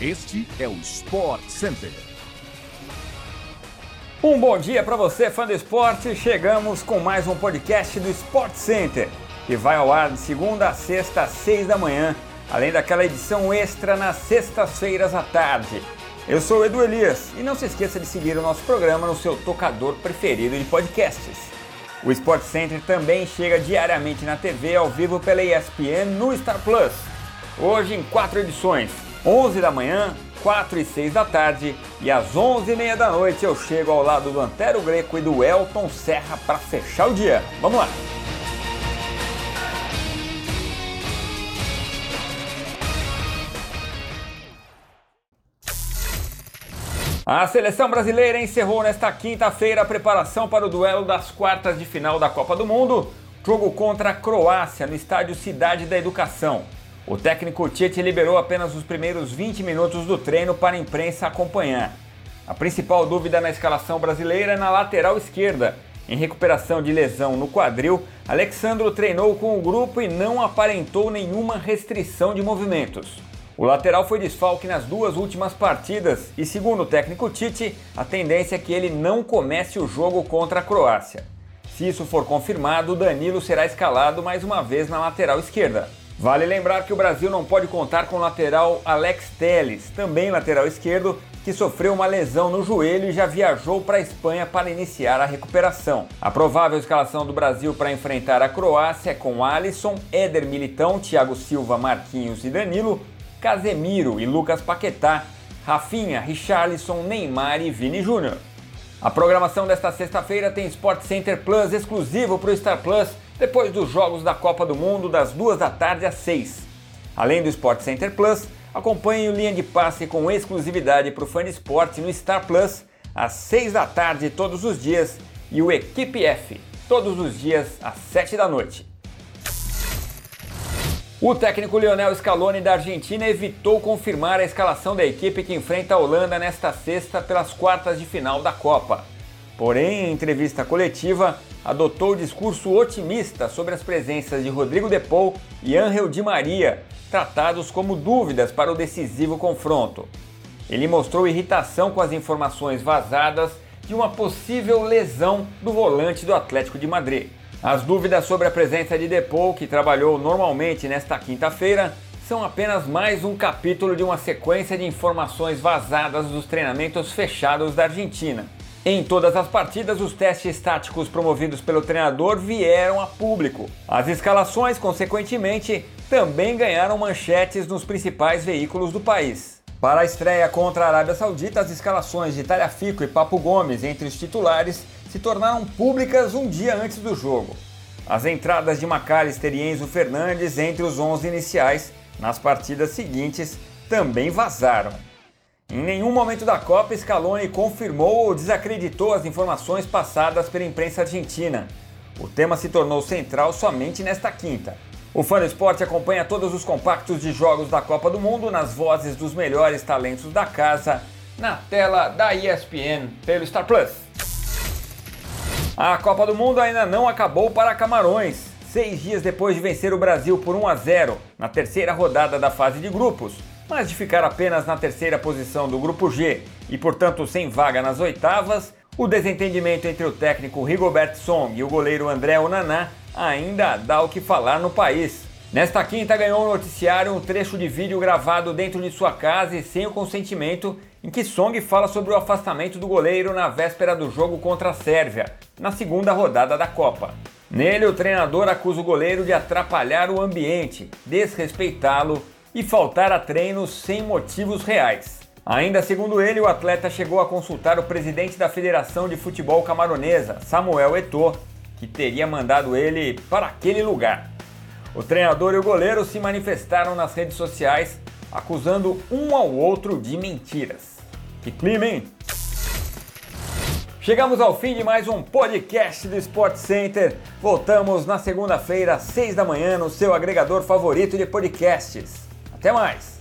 Este é o Sport Center. Um bom dia para você, fã do esporte. Chegamos com mais um podcast do Sport Center, que vai ao ar de segunda a sexta às seis da manhã, além daquela edição extra nas sextas-feiras à tarde. Eu sou o Edu Elias e não se esqueça de seguir o nosso programa no seu tocador preferido de podcasts. O Sport Center também chega diariamente na TV ao vivo pela ESPN no Star Plus. Hoje em quatro edições, 11 da manhã, 4 e 6 da tarde e às 11 e meia da noite eu chego ao lado do Antero Greco e do Elton Serra para fechar o dia. Vamos lá! A seleção brasileira encerrou nesta quinta-feira a preparação para o duelo das quartas de final da Copa do Mundo, jogo contra a Croácia no estádio Cidade da Educação. O técnico Tite liberou apenas os primeiros 20 minutos do treino para a imprensa acompanhar. A principal dúvida na escalação brasileira é na lateral esquerda. Em recuperação de lesão no quadril, Alexandro treinou com o grupo e não aparentou nenhuma restrição de movimentos. O lateral foi desfalque nas duas últimas partidas e, segundo o técnico Tite, a tendência é que ele não comece o jogo contra a Croácia. Se isso for confirmado, Danilo será escalado mais uma vez na lateral esquerda. Vale lembrar que o Brasil não pode contar com o lateral Alex Telles, também lateral esquerdo, que sofreu uma lesão no joelho e já viajou para a Espanha para iniciar a recuperação. A provável escalação do Brasil para enfrentar a Croácia é com Alisson, Éder Militão, Thiago Silva, Marquinhos e Danilo, Casemiro e Lucas Paquetá, Rafinha, Richarlison, Neymar e Vini Júnior. A programação desta sexta-feira tem Sport Center Plus exclusivo para o Star Plus depois dos Jogos da Copa do Mundo das 2 da tarde às 6. Além do Sport Center Plus, acompanhe o linha de passe com exclusividade para o fã de esporte no Star Plus às 6 da tarde todos os dias e o Equipe F todos os dias às 7 da noite. O técnico Lionel Scaloni da Argentina evitou confirmar a escalação da equipe que enfrenta a Holanda nesta sexta pelas quartas de final da Copa. Porém, em entrevista coletiva, adotou o discurso otimista sobre as presenças de Rodrigo Depou e Angel Di Maria, tratados como dúvidas para o decisivo confronto. Ele mostrou irritação com as informações vazadas de uma possível lesão do volante do Atlético de Madrid. As dúvidas sobre a presença de Depou, que trabalhou normalmente nesta quinta-feira, são apenas mais um capítulo de uma sequência de informações vazadas dos treinamentos fechados da Argentina. Em todas as partidas, os testes táticos promovidos pelo treinador vieram a público. As escalações, consequentemente, também ganharam manchetes nos principais veículos do país. Para a estreia contra a Arábia Saudita, as escalações de Talhafico e Papo Gomes entre os titulares se tornaram públicas um dia antes do jogo. As entradas de McAllister e Enzo Fernandes entre os 11 iniciais nas partidas seguintes também vazaram. Em nenhum momento da Copa, Scaloni confirmou ou desacreditou as informações passadas pela imprensa argentina. O tema se tornou central somente nesta quinta. O Fã do Esporte acompanha todos os compactos de jogos da Copa do Mundo nas vozes dos melhores talentos da casa, na tela da ESPN pelo Star Plus. A Copa do Mundo ainda não acabou para Camarões. Seis dias depois de vencer o Brasil por 1 a 0 na terceira rodada da fase de grupos, mas de ficar apenas na terceira posição do grupo G e, portanto, sem vaga nas oitavas, o desentendimento entre o técnico Rigobert Song e o goleiro André Onaná ainda dá o que falar no país. Nesta quinta ganhou o noticiário um trecho de vídeo gravado dentro de sua casa e sem o consentimento em que Song fala sobre o afastamento do goleiro na véspera do jogo contra a Sérvia, na segunda rodada da Copa. Nele, o treinador acusa o goleiro de atrapalhar o ambiente, desrespeitá-lo e faltar a treinos sem motivos reais. Ainda segundo ele, o atleta chegou a consultar o presidente da Federação de Futebol Camaronesa, Samuel Eto'o, que teria mandado ele para aquele lugar. O treinador e o goleiro se manifestaram nas redes sociais acusando um ao outro de mentiras. Que clima, hein? Chegamos ao fim de mais um podcast do Sport Center. Voltamos na segunda-feira, às seis da manhã, no seu agregador favorito de podcasts. Até mais!